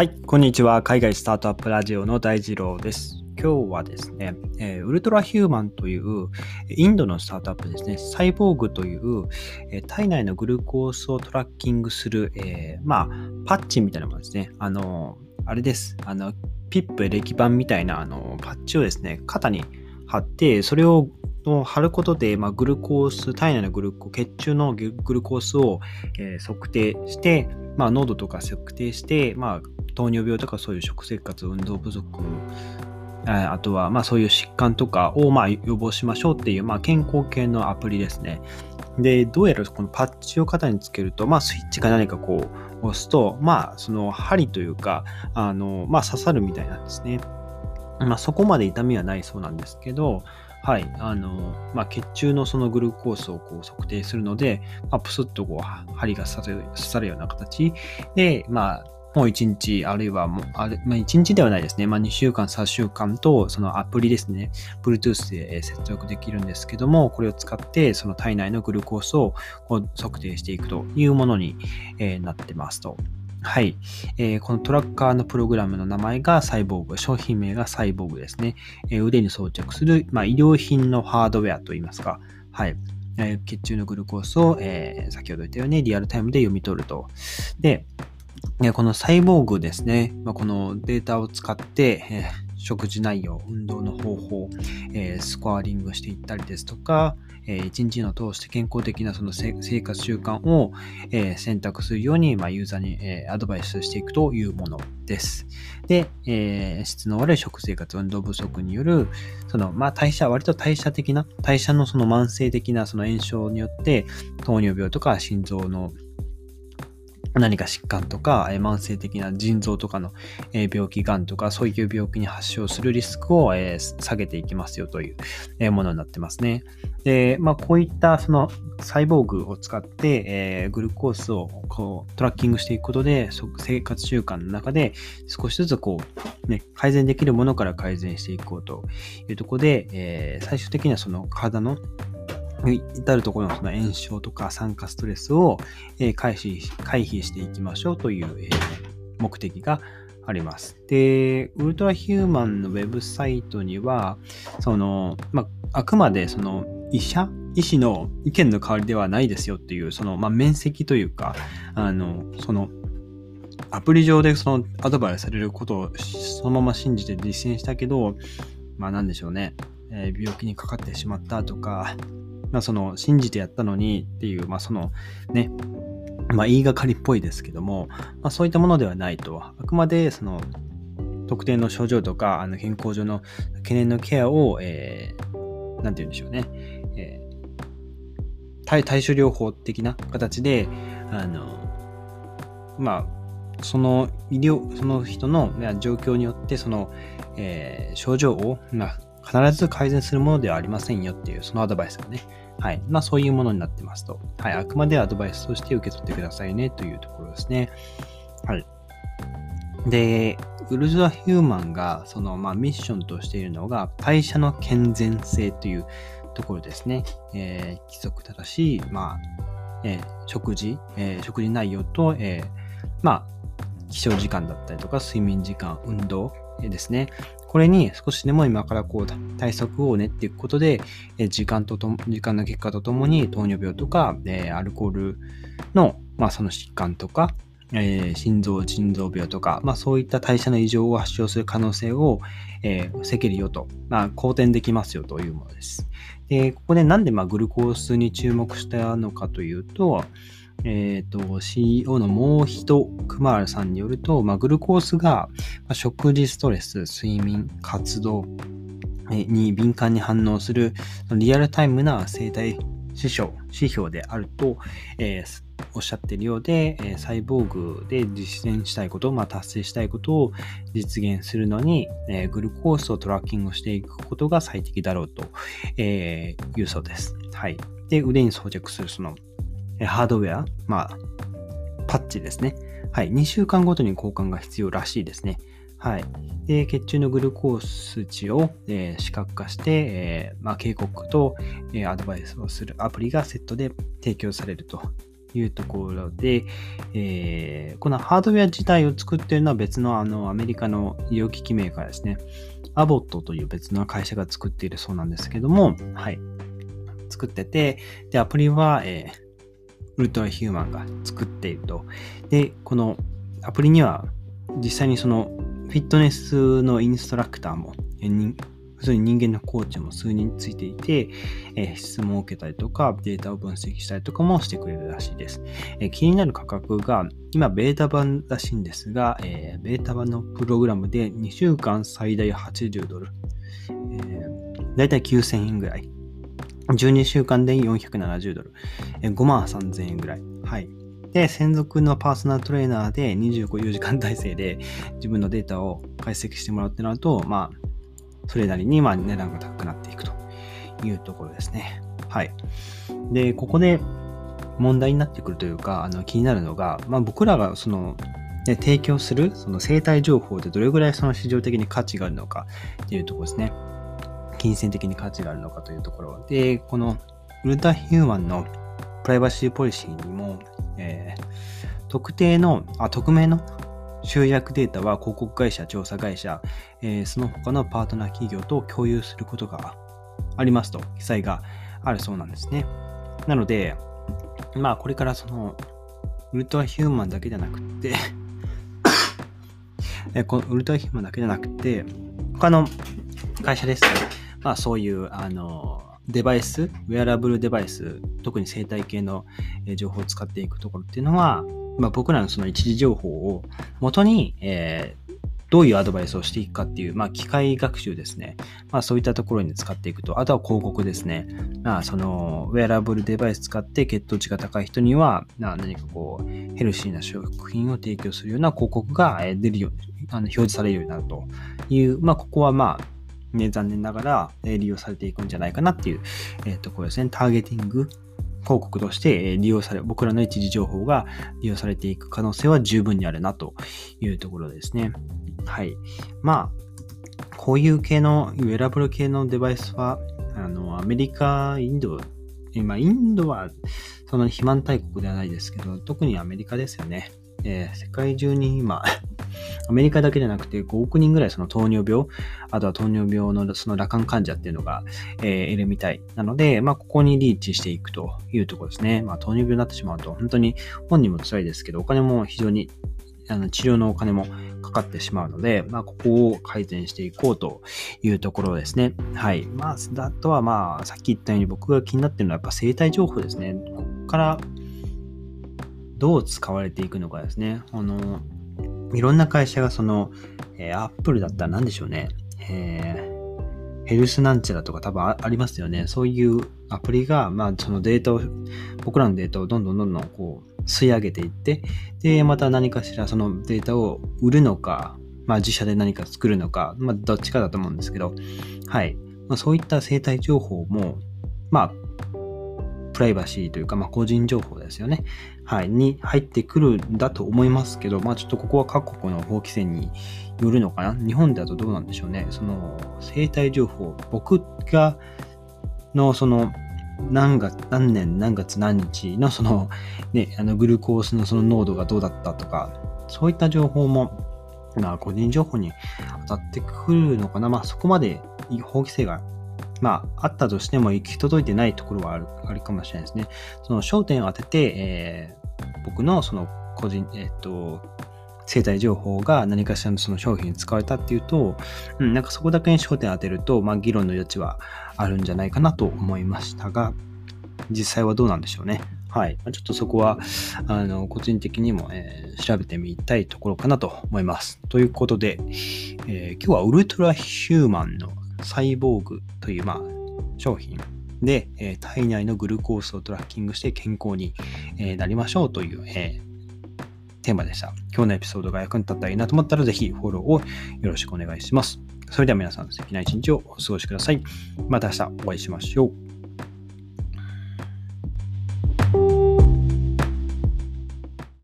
はい、こんにちは。海外スタートアップラジオの大二郎です。今日はですね、え、ウルトラヒューマンというインドのスタートアップですね、サイボーグという、え、体内のグルコースをトラッキングする、えー、まあ、パッチみたいなものですね。あの、あれです。あの、ピップエレキ板みたいなあのパッチをですね、肩に貼って、それを貼ることで、まあ、グルコース、体内のグルコ、血中のグルコースを、えー、測定して、まあ、濃度とか測定して、まあ、糖尿病とかそういう食生活、運動不足、あとは、まあ、そういう疾患とかを、まあ、予防しましょうっていう、まあ、健康系のアプリですね。で、どうやらこのパッチを肩につけると、まあ、スイッチが何かこう押すと、まあ、その針というか、あの、まあ、刺さるみたいなんですね。まあ、そこまで痛みはないそうなんですけど、はい、あの、まあ、血中のそのグルコースをこう測定するので、まあ、プスッとこう、針が刺さるような形で、まあ、もう1日、あるいはもう、あれ、まあ、1日ではないですね。まあ、2週間、3週間と、そのアプリですね。Bluetooth で接続できるんですけども、これを使って、その体内のグルコースを測定していくというものに、なってますと。はい、えー、このトラッカーのプログラムの名前がサイボーグ、商品名がサイボーグですね。えー、腕に装着する、まあ、医療品のハードウェアといいますか、はい、血中のグルコースを、え、先ほど言ったようにリアルタイムで読み取ると。で、このサイボーグですね、このデータを使って、食事内容、運動の方法、スコアリングしていったりですとか、一日の通して健康的なその生活習慣を選択するように、ユーザーにアドバイスしていくというものです。で、質の悪い食生活、運動不足による、その、まあ、代謝、割と代謝的な、代謝のその慢性的なその炎症によって、糖尿病とか心臓の何か疾患とか、え慢性的な腎臓とかの、え病気、がんとか、そういう病気に発症するリスクを、え下げていきますよという、えものになってますね。で、まあ、こういったそのサイボーグを使って、えグルコースをこうトラッキングしていくことで、生活習慣の中で少しずつこう、ね、改善できるものから改善していこうというところで、え最終的にはその体の至るところのその炎症とか酸化ストレスを回避回避していきましょうという目的があります。で、ウルトラヒューマンのウェブサイトには、その、まあ、あくまでその医者医師の意見の代わりではないですよっていう、その、まあ、面積というか、あの、その、アプリ上でそのアドバイスされることをそのまま信じて実践したけど、まあなんでしょうね、えー、病気にかかってしまったとか、まあ、その信じてやったのにっていう、まあ、そのね、まあ、言いがかりっぽいですけども、まあ、そういったものではないと。あくまでその特定の症状とかあの健康上の懸念のケアを、えー、なんて言うんでしょうね、えー、対対処療法的な形で、あの、まあ、その医療、その人の状況によって、その、えー、症状を、まあ、必ず改善するものではありませんよっていう、そのアドバイスがね、はい。まあそういうものになってますと。はい。あくまでアドバイスとして受け取ってくださいねというところですね。はい。で、ウルトラヒューマンが、その、まあ、ミッションとしているのが、代謝の健全性というところですね。えー、規則正しい、まあ、えー、食事、えー、食事内容と、えー、まあ、起床時間だったりとか、睡眠時間、運動ですね。これに少しでも今からこう対策を練っていくことで、え時間とと時間の結果とともに糖尿病とか、えアルコールの、まあ、その疾患とか、えー、心臓、腎臓病とか、まあ、そういった代謝の異常を発症する可能性を、えー、防げるよと、まあ、好転できますよというものです。で、ここでなんでまあグルコースに注目したのかというと、えっ、ー、と、CEO のもう一クマールさんによると、まあ、グルコースが、まあ、食事ストレス、睡眠、活動に敏感に反応するリアルタイムな生体指標指標であると、えー、おっしゃっているようで、え、サイボーグで実践したいこと、まあ、達成したいことを実現するのに、え、グルコースをトラッキングしていくことが最適だろうと、えー、いうそうです。はい。で、腕に装着するそのハードウェア、まあ、パッチですね。はい。2週間ごとに交換が必要らしいですね。はい。で、血中のグルコース値を、えー、視覚化して、えー、まあ、警告と、えー、アドバイスをするアプリがセットで提供されるというところで、えー、このハードウェア自体を作っているのは別のあのアメリカの医療機器メーカーですね。アボットという別の会社が作っているそうなんですけども、はい。作ってて、で、アプリは、えー、ウルトラヒューマンが作っていると。で、このアプリには実際にそのフィットネスのインストラクターも、普通に人間のコーチも数人ついていて、えー、質問を受けたりとか、データを分析したりとかもしてくれるらしいです。えー、気になる価格が、今、ベータ版らしいんですが、えー、ベータ版のプログラムで2週間最大80ドル、えー、だいたい9000円ぐらい。12週間で470ドル、5万3000円ぐらい。はい。で、専属のパーソナルトレーナーで25時間体制で自分のデータを解析してもらうってなると、まあ、それなりにまあ値段が高くなっていくというところですね。はい。で、ここで問題になってくるというか、あの気になるのが、まあ、僕らがその、ね、提供するその生態情報でどれぐらいその市場的に価値があるのかっていうところですね。金銭的に価値があるのかというところ。で、このウルタヒューマンのプライバシーポリシーにも、えー、特定の、あ、匿名の集約データは広告会社、調査会社、えー、その他のパートナー企業と共有することがありますと記載があるそうなんですね。なので、まあこれからそのウルトラヒューマンだけじゃなくて このウルトラヒューマンだけじゃなくて、他の会社ですね、まあそういう、あの、デバイス、ウェアラブルデバイス、特に生態系の情報を使っていくところっていうのは、まあ、僕らのその一時情報を元に、えー、どういうアドバイスをしていくかっていう、まあ、機械学習ですね。まあ、そういったところに使っていくと。あとは広告ですね。まあ、その、ウェアラブルデバイス使って血糖値が高い人には、ま何かこう、ヘルシーな食品を提供するような広告が出るように、あの表示されるようになるという、まあ、ここはまあ、ね、残念ながらえ利用されていくんじゃないかなっていう、えー、ところですね。ターゲティング広告として利用され、僕らの一時情報が利用されていく可能性は十分にあるなというところですね。はい。まあ、こういう系の、ウェラブル系のデバイスは、あの、アメリカ、インド、今、インドは、その肥満大国ではないですけど、特にアメリカですよね。えー、世界中に今アメリカだけじゃなくて5億人ぐらいその糖尿病、あとは糖尿病のその羅漢患者っていうのが、えー、いるみたいなので、まあ、ここにリーチしていくというところですね。まあ、糖尿病になってしまうと、本当に本人も辛いですけど、お金も非常にあの治療のお金もかかってしまうので、まあ、ここを改善していこうというところですね。はい。まあ、あとはまあ、さっき言ったように僕が気になってるのはやっぱ生体情報ですね。ここからどう使われていくのかですね。あの、いろんな会社がその、えー、アップルだったら何でしょうね。えー、ヘルスなんちゃらとか多分ありますよね。そういうアプリが、まあ、そのデータを、僕らのデータをどんどんどんどんこう、吸い上げていって、で、また何かしらそのデータを売るのか、まあ、自社で何か作るのか、まあ、どっちかだと思うんですけど、はい。まあ、そういった生態情報も、まあ、プライバシーというか、まあ、個人情報ですよね。はい、に入ってくるんだと思いますけど、まあちょっとここは各国の法規制によるのかな。日本だとどうなんでしょうね。その生体情報、僕がのその何月、何年何月何日のそのね、あのグルコースのその濃度がどうだったとか、そういった情報も、まあ個人情報に当たってくるのかな。まあそこまで法規制がまあ、あったとしても行き届いてないところはあるあるかもしれないですね。その焦点を当てて、えー、僕のその個人、えっ、と、生体情報が何かしらのその商品に使われたっていうと、うん、なんかそこだけに焦点を当てると、まあ、議論の余地はあるんじゃないかなと思いましたが、実際はどうなんでしょうね。はい。ちょっとそこは、あの、個人的にも、えー、調べてみたいところかなと思います。ということで、えー、今日はウルトラヒューマンのサイボーグという、まあ、商品で、えー、体内のグルコースをトラッキングして健康に、えー、なりましょうという、えー、テーマでした。今日のエピソードが役に立ったらいいなと思ったら、ぜひフォローをよろしくお願いします。それでは皆さん素敵な一日をお過ごしください。また明日お会いしましょう。